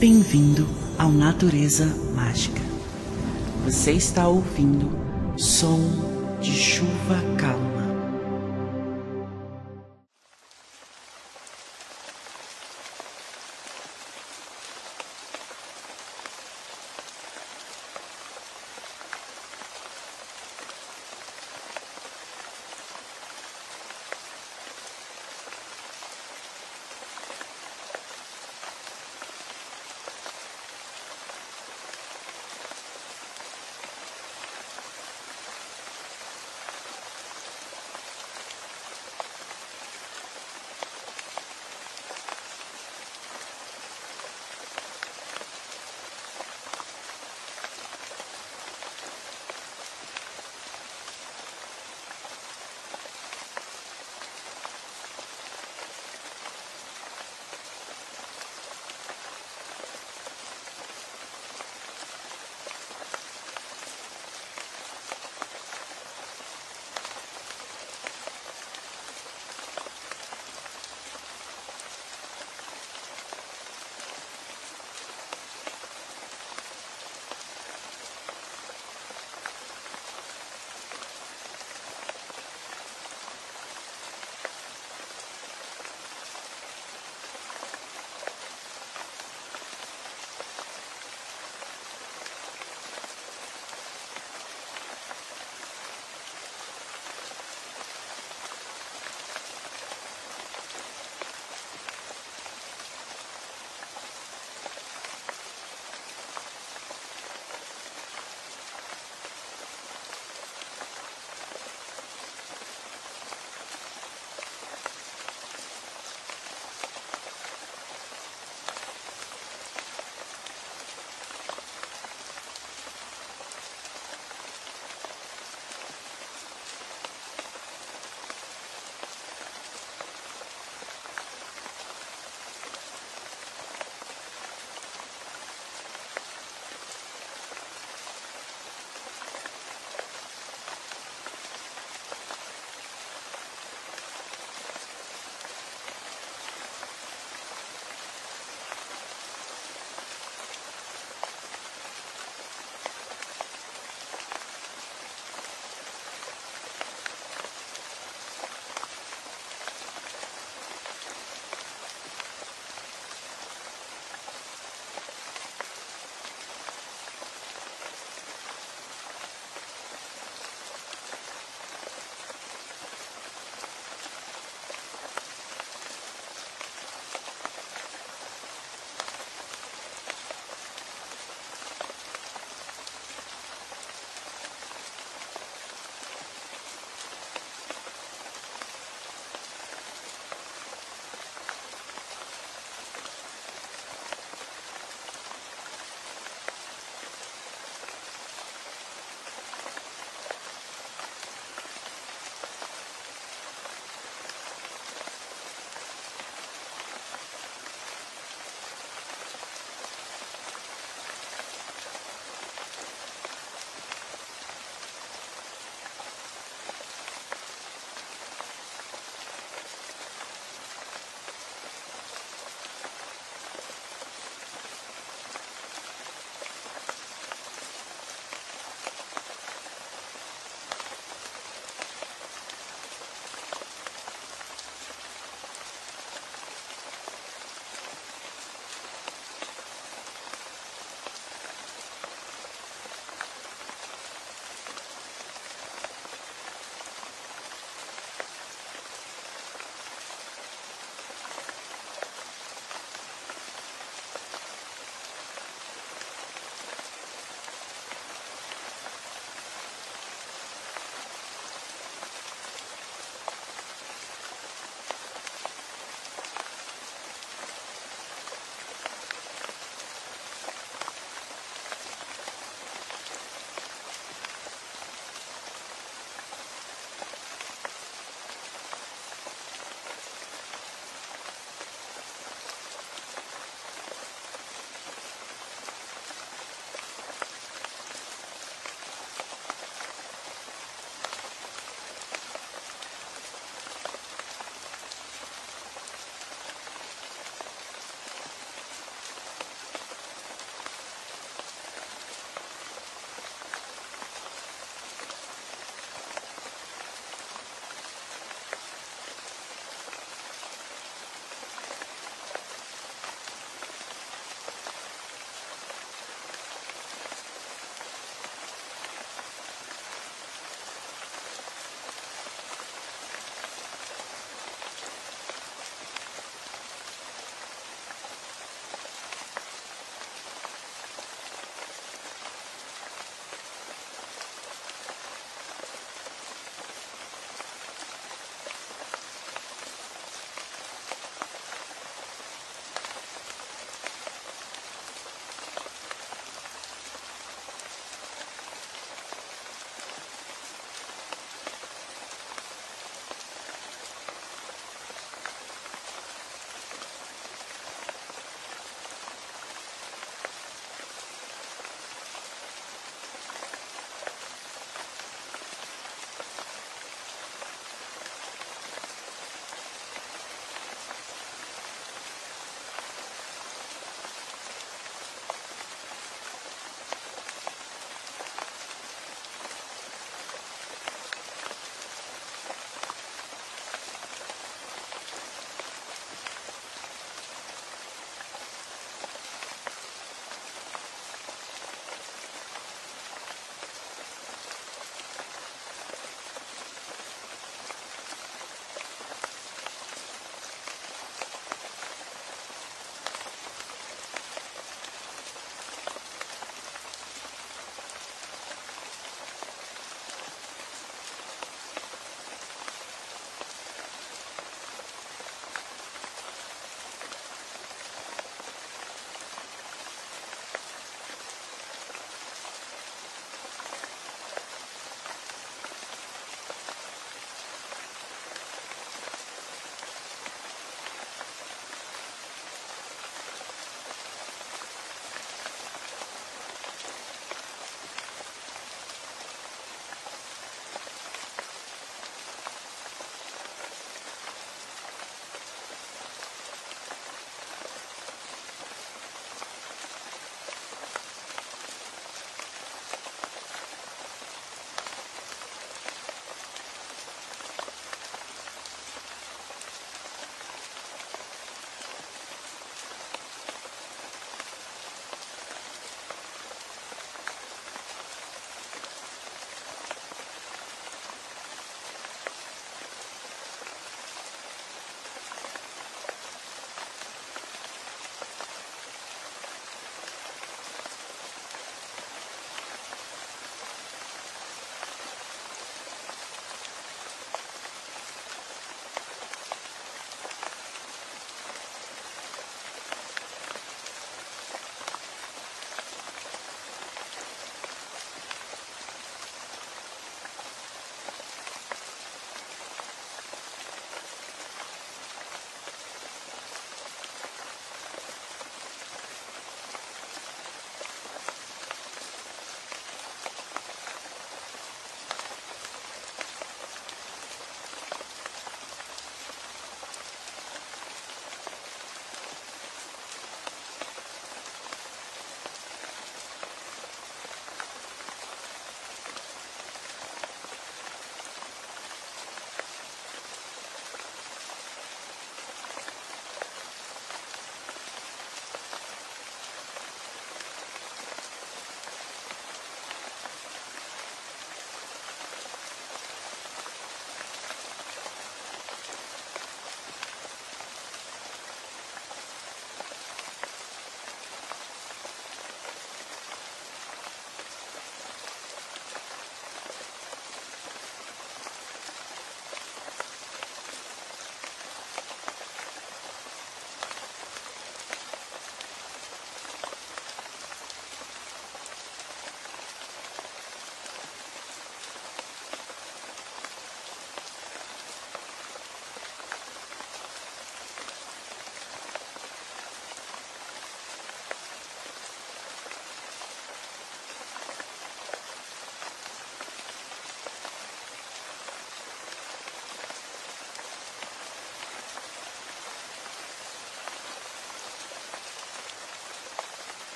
Bem-vindo ao Natureza Mágica. Você está ouvindo som de chuva calma